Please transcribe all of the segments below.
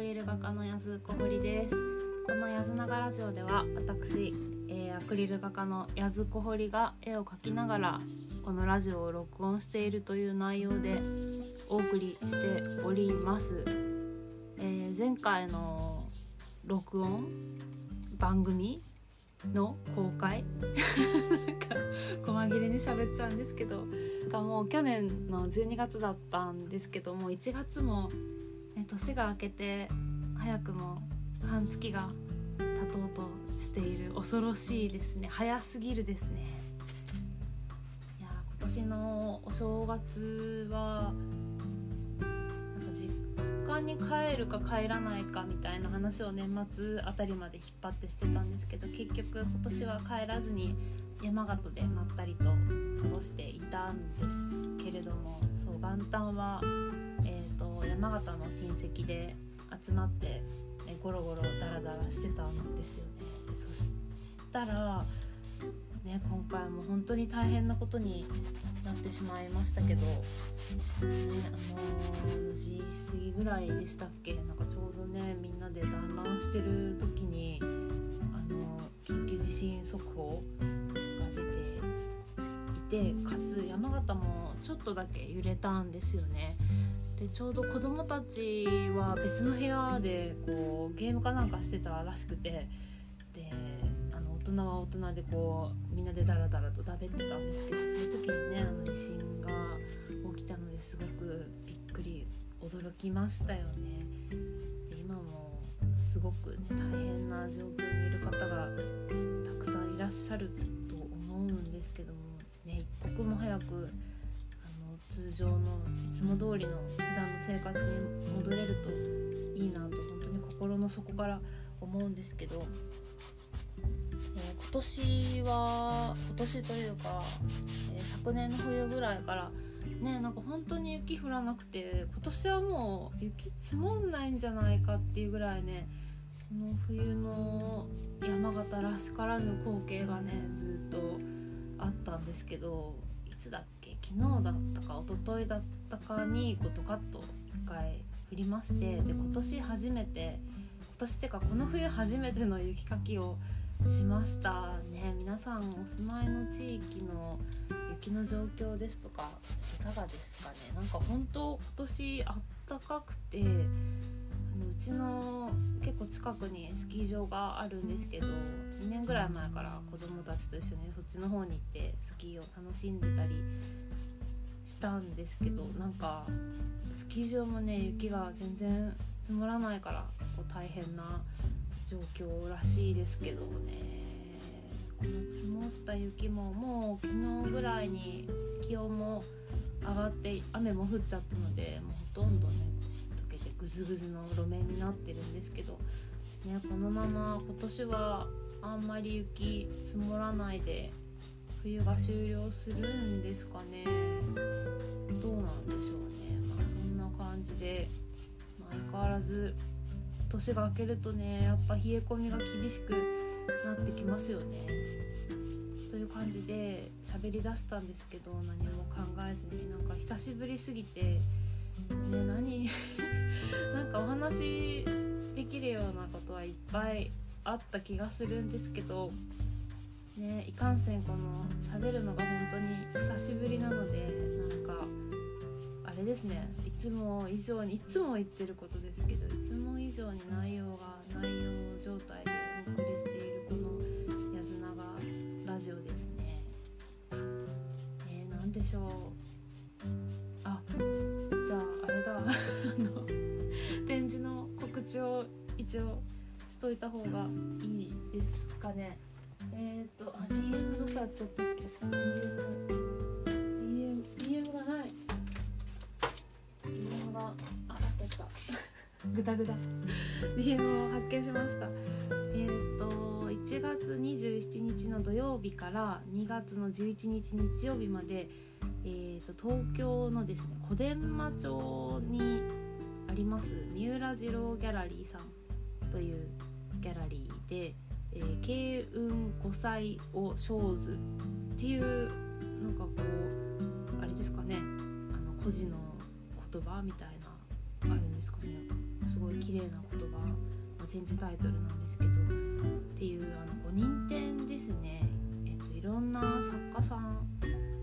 クリル画家の安小堀です。この安永ラジオでは私、えー、アクリル画家の安小堀が絵を描きながらこのラジオを録音しているという内容でお送りしております、えー、前回の録音番組の公開？なんか細切れに喋っちゃうんですけど。がもう去年の12月だったんですけども1月も、ね、年が明けて早くも半月が経とうとしている恐ろしいですね。早すぎるですね。いや今年のお正月はなんか実家に帰るか帰らないかみたいな話を年末あたりまで引っ張ってしてたんですけど結局今年は帰らずに山形でまったりと過ごしていたんですけれどもそう元旦は、山形の親戚で集まって、えゴロゴロダラダラしてたんですよね。そしたらね、今回も本当に大変なことになってしまいましたけど、ね、あの4時過ぎぐらいでしたっけ？なんかちょうどねみんなで団らんしてる時にあの緊急地震速報が出ていてかつ山形もちょっとだけ揺れたんですよね。でちょうど子供たちは別の部屋でこうゲームかなんかしてたらしくてであの大人は大人でこうみんなでダラダラとだべってたんですけどその時にねあの地震が起きたのですごくびっくり驚きましたよね。で今もすごくね大変な状況にいる方がたくさんいらっしゃると思うんですけどもね一刻も早く通常のいつも通りの普段の生活に戻れるといいなと本当に心の底から思うんですけど、えー、今年は今年というか、えー、昨年の冬ぐらいからねなんか本当に雪降らなくて今年はもう雪積もんないんじゃないかっていうぐらいねこの冬の山形らしからぬ光景がねずっとあったんですけど昨日だったか一昨日だったかにこうドカッと1回降りましてで今年初めて今年っていうかこの冬初めての雪かきをしましたね。皆さんお住まいの地域の雪の状況ですとかいかがですかね？なんか本当今年あったかくてうちの結構近くにスキー場があるんですけど2年ぐらい前から子供たちと一緒にそっちの方に行ってスキーを楽しんでたりしたんですけどなんかスキー場もね雪が全然積もらないからこう大変な状況らしいですけどね。この積もった雪ももう昨日ぐらいに気温も上がって雨も降っちゃったのでもうほとんどねぐずぐずの路面になってるんですけど、ね、このまま今年はあんまり雪積もらないで冬が終了するんですかねどうなんでしょうねまあそんな感じで、まあ、相変わらず年が明けるとねやっぱ冷え込みが厳しくなってきますよね。という感じで喋りだしたんですけど何も考えずになんか久しぶりすぎてね何 なんかお話できるようなことはいっぱいあった気がするんですけどねいかんせんこの喋るのが本当に久しぶりなのでなんかれですね。いつも以上にいつも言ってることですけどいつも以上に内容が内容状態でお送りしているこの「やずながラジオ」ですね。えー、何でしょう。あじゃああれだ。あの展示の告知を一応しといた方がいいですかね。えっ、ー、と DM どこやっちゃったっけその DM あけた。グダグダ。DM を発見しました。えっ、ー、と1月27日の土曜日から2月の11日日曜日までえーと、東京のですね小伝馬町にあります三浦次郎ギャラリーさんというギャラリーで「えー、慶雲五歳を生ず」っていうなんかこうあれですかねあの孤児の言葉みたいな。あるんですかね。すごい綺麗な言葉の展示タイトルなんですけどっていうあの5人展ですね、えっと、いろんな作家さん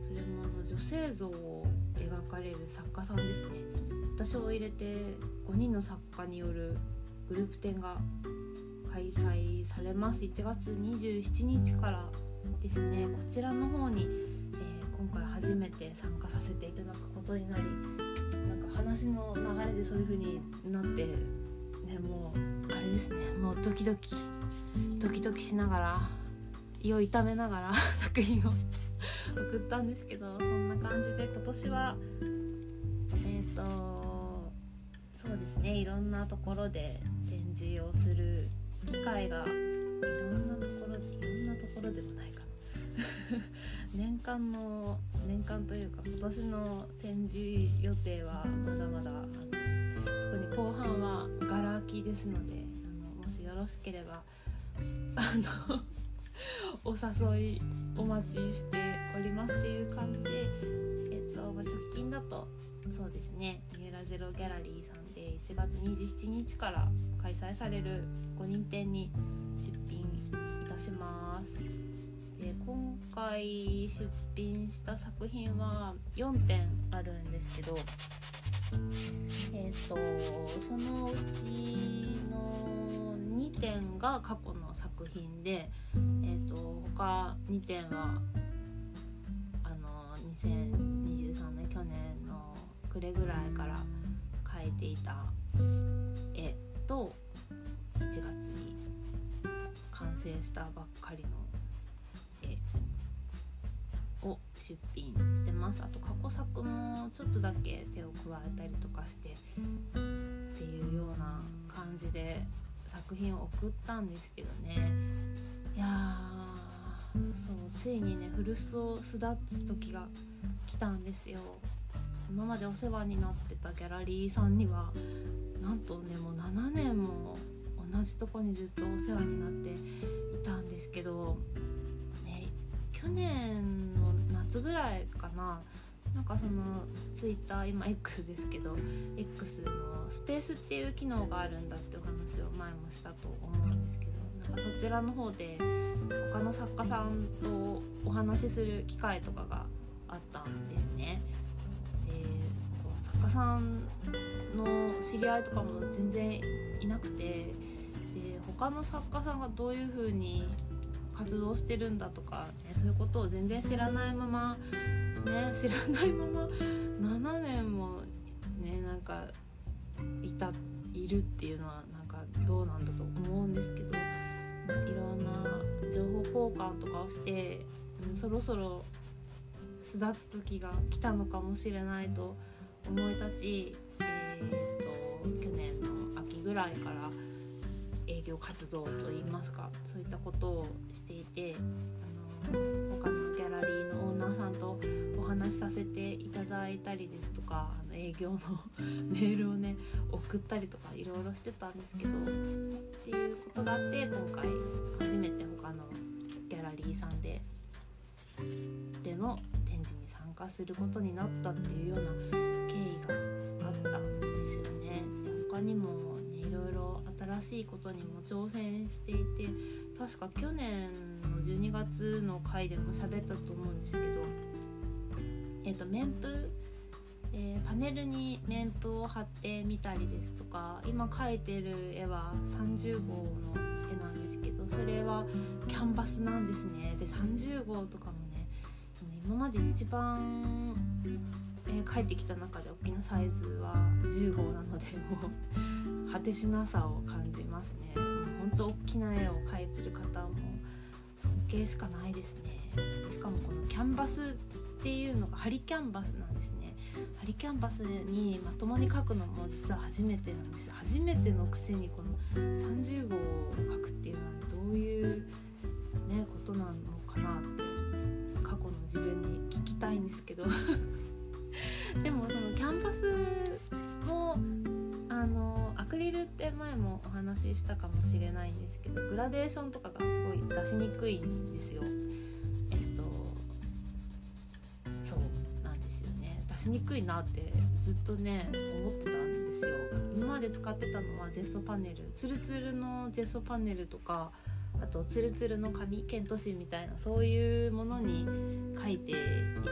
それもあの女性像を描かれる作家さんですね。私を入れて5人の作家によるグループ展が開催されます。1月27日からですね。こちらの方に、えー、今回初めて参加させていただくことになり話の流れでそういう風になってねもうあれですね。もうドキドキ。ドキドキしながら胃を痛めながら 作品を 送ったんですけどそんな感じで今年はえっ、ー、とそうですね。いろんなところで展示をする機会がいろんなところいろんなところでもないかな。年間の年間というか今年の展示予定はまだまだあの特に後半はがら空きですのであのもしよろしければあのお誘いお待ちしておりますっていう感じで、えっとまあ、直近だとそうですね三浦ジェロギャラリーさんで1月27日から開催される5人展に出品いたします。で今回出品した作品は4点あるんですけどえっ、ー、とそのうちの2点が過去の作品で、えーと、他2点はあの2023年去年の暮れぐらいから描いていた絵と1月に完成したばっかりのを出品してます。あと過去作もちょっとだけ手を加えたりとかしてっていうような感じで作品を送ったんですけどね。いやそうついにね古巣を巣立つ時が来たんですよ。今までお世話になってたギャラリーさんにはなんとねもう7年も同じとこにずっとお世話になっていたんですけど、ね、去年のぐらいかななんかそのツイッター今 X ですけど X のスペースっていう機能があるんだってお話を前もしたと思うんですけどなんかそちらの方で他の作家さんとお話しする機会とかがあったんですね。でこう作家さんの知り合いとかも全然いなくてで他の作家さんがどういう風に活動してるんだとか、そういうことを全然知らないままね知らないまま7年もねなんかいたいるっていうのはなんかどうなんだと思うんですけどまいろんな情報交換とかをして、うん、そろそろ巣立つ時が来たのかもしれないと思い立ち、えーと、去年の秋ぐらいから営業活動といいますかそういったことをしていて他のギャラリーのオーナーさんとお話しさせていただいたりですとかあの営業のメールをね送ったりとかいろいろしてたんですけどっていうことがあって今回初めて他のギャラリーさんででの展示に参加することになったっていうような経緯があったんですよね。で他にもねいろいろ新しいことにも挑戦していて確か去年の12月の回でも喋ったと思うんですけどえっ、ー、と面布えー、パネルに面布を貼ってみたりですとか今描いてる絵は30号の絵なんですけどそれはキャンバスなんですね。で30号とかもね今まで一番、えー、描いてきた中で大きなサイズは10号なのでもう果てしなさを感じますね。ほんと大きな絵を描いてる方も尊敬しかないですね。しかもこのキャンバスっていうのがハリキャンバスなんですね。ハリキャンバスにまともに書くのも実は初めてなんです。初めてのくせにこの30号を書くっていうのはどういう、ね、ことなのかなって過去の自分に聞きたいんですけど。でもそのキャンバスもあのアクリルって前もお話ししたかもしれないんですけどグラデーションとかがすごい出しにくいんですよ。えっとそうなんですよね。出しにくいなってずっとね思ってたんでですよ。今まで使ってたのはジェストパネル。ツルツルのジェストパネルとかあとツルツルの紙ケント紙みたいなそういうものに書いてい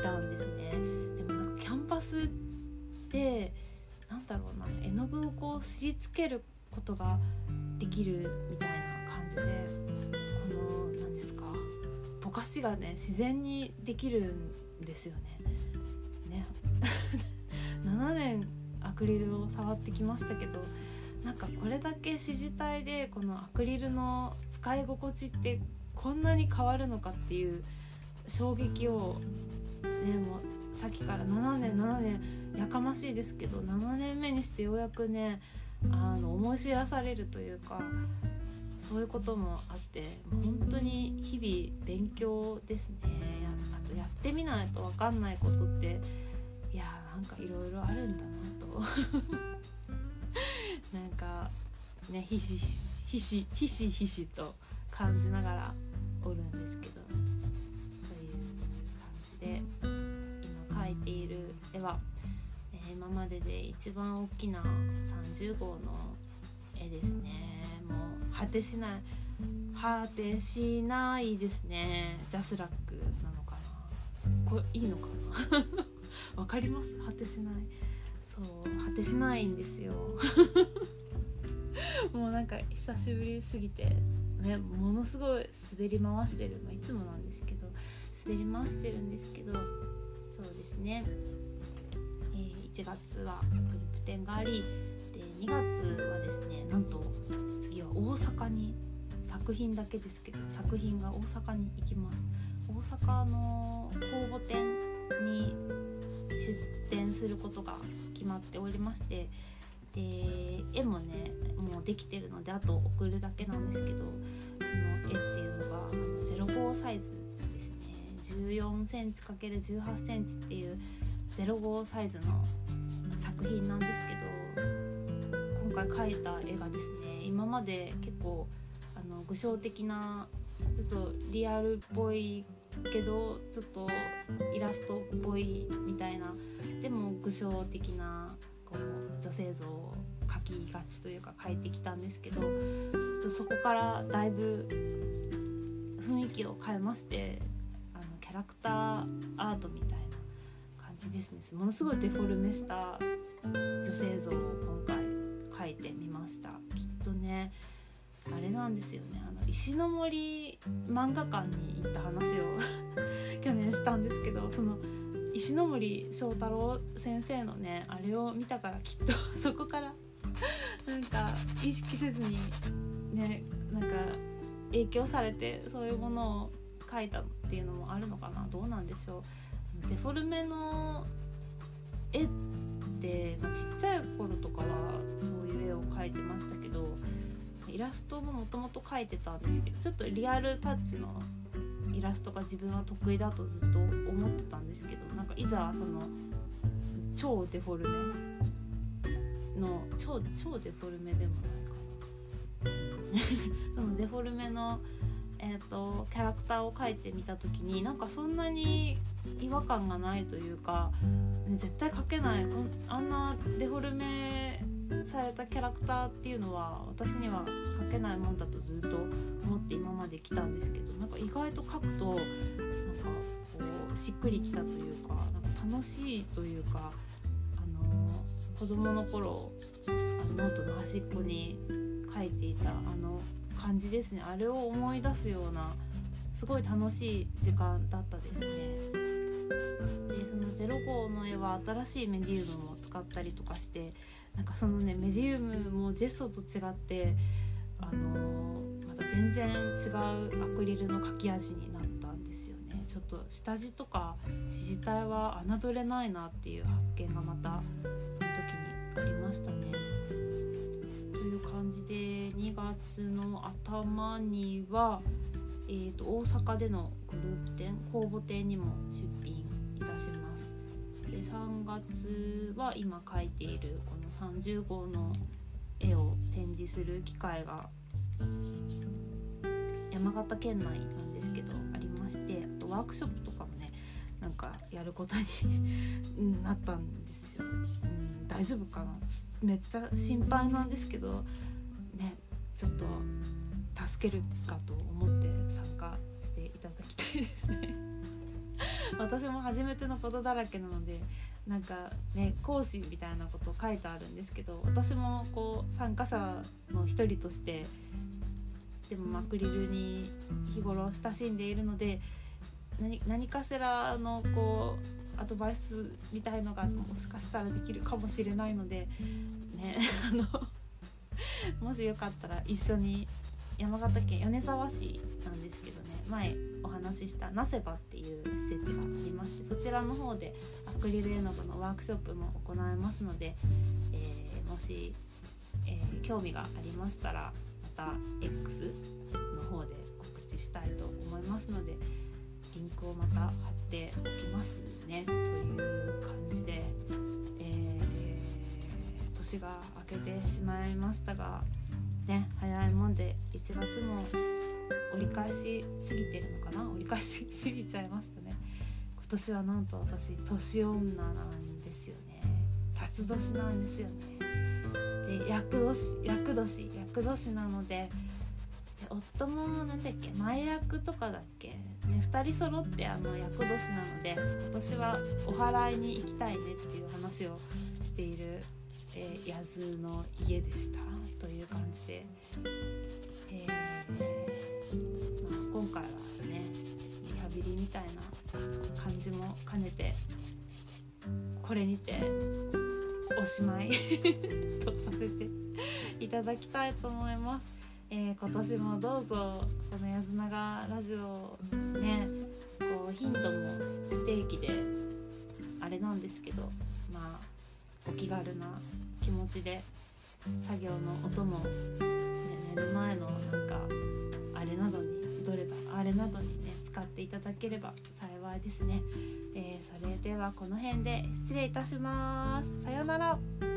たんですね。でもなんかキャンパスってなんだろうな絵の具をこう知りつけることができるみたいな感じでこの何ですかぼかしがね自然にできるんですよね。ね 7年アクリルを触ってきましたけどなんかこれだけ支持体でこのアクリルの使い心地ってこんなに変わるのかっていう衝撃をねもうさっきから7年7年やかましいですけど7年目にしてようやくねあの思い知らされるというかそういうこともあって本当に日々勉強ですね。あとやってみないと分かんないことっていやーなんかいろいろあるんだなと。なんかねひしひしひしひしと感じながらおるんですけどそういう感じで今描いている絵は、今までで一番大きな30号の絵ですね。もう果てしない果てしないですね。ジャスラックなのかな。これいいのかな？わかります？果てしない。そう。果てしないんですよ。もうなんか久しぶりすぎて。ねものすごい滑り回してる、まあ、いつもなんですけど。滑り回してるんですけど。そうですね、1月はグループ展がありで2月はですねなんと次は大阪に作品だけですけど作品が大阪に行きます。大阪の公募展に出展することが決まっておりましてで絵もねもうできてるのであと送るだけなんですけどその絵っていうのが05サイズですね。14センチ ×18 センチっていう05サイズの作品なんですけど今回描いた絵がですね。今まで結構あの具象的なちょっとリアルっぽいけどちょっとイラストっぽいみたいなでも具象的なこう女性像を描きがちというか描いてきたんですけどちょっとそこからだいぶ雰囲気を変えましてあのキャラクターアートみたいな感じですね。ものすごいデフォルメした女性像を今回描いてみました。きっとねあれなんですよね。あの石の森漫画館に行った話を 去年したんですけどその石森章太郎先生のねあれを見たからきっと そこからなんか意識せずにねなんか影響されてそういうものを描いたっていうのもあるのかな。どうなんでしょう。デフォルメの絵って、まあ、ちっちゃい頃とかはそういう絵を描いてましたけどイラストももともと描いてたんですけどちょっとリアルタッチのイラストが自分は得意だとずっと思ってたんですけどなんかいざその超デフォルメの超超デフォルメでもないかな。そのデフォルメの、えーと、キャラクターを描いてみた時になんかそんなに違和感がないというか絶対描けないあんなデフォルメされたキャラクターっていうのは私には描けないもんだとずっと思って今まで来たんですけどなんか意外と描くとなんかこうしっくりきたというかなんか楽しいというか、あのー、子供の頃あのノートの端っこに書いていたあの感じですねあれを思い出すようなすごい楽しい時間だったですね。でその0号の絵は新しいメディウムを使ったりとかしてなんかそのねメディウムもジェストと違ってあのー、また全然違うアクリルの描き味になったんですよねちょっと下地とか支持体は侮れないなっていう発見がまたその時にありましたね。という感じで2月の頭には、えーと、大阪でのグループ展公募展にも出品いたします。で3月は今描いているこの30号の絵を展示する機会が山形県内なんですけどありましてあとワークショップとかもねなんかやることに なったんですよ。うん大丈夫かな？めっちゃ心配なんですけどねちょっと助けるかと思ってただきたいですね。私も初めてのことだらけなのでなんかね講師みたいなこと書いてあるんですけど私もこう参加者の一人としてでもアクリルに日頃親しんでいるので何何かしらのこうアドバイスみたいのがもしかしたらできるかもしれないのでね あのもしよかったら一緒に山形県米沢市なん前お話ししたナセバっていう施設がありましてそちらの方でアクリル絵の具のワークショップも行えますので、えー、もし、えー、興味がありましたらまた X の方で告知したいと思いますのでリンクをまた貼っておきますねという感じで、えー、年が明けてしまいましたがね早いもんで1月も折り返し過ぎてるのかな？折り返し過ぎちゃいましたね。今年はなんと私年女なんですよね。辰年なんですよね。で厄年厄年厄年なので夫もなんだっけ前役とかだっけ、ね、2人揃ってあの厄年なので今年はお祓いに行きたいねっていう話をしている、えー、八津の家でした。という感じで、えーみたいな感じも兼ねてこれにておしまい とさせていただきたいと思います。えー、今年もどうぞこの「やずながラジオ」ねこうヒントも不定期であれなんですけどまあお気軽な気持ちで作業の音も、ね、寝る前のなんかあれなどにどれだあれなどにね使っていただければ幸いですね、えー、それではこの辺で失礼いたします。さようなら。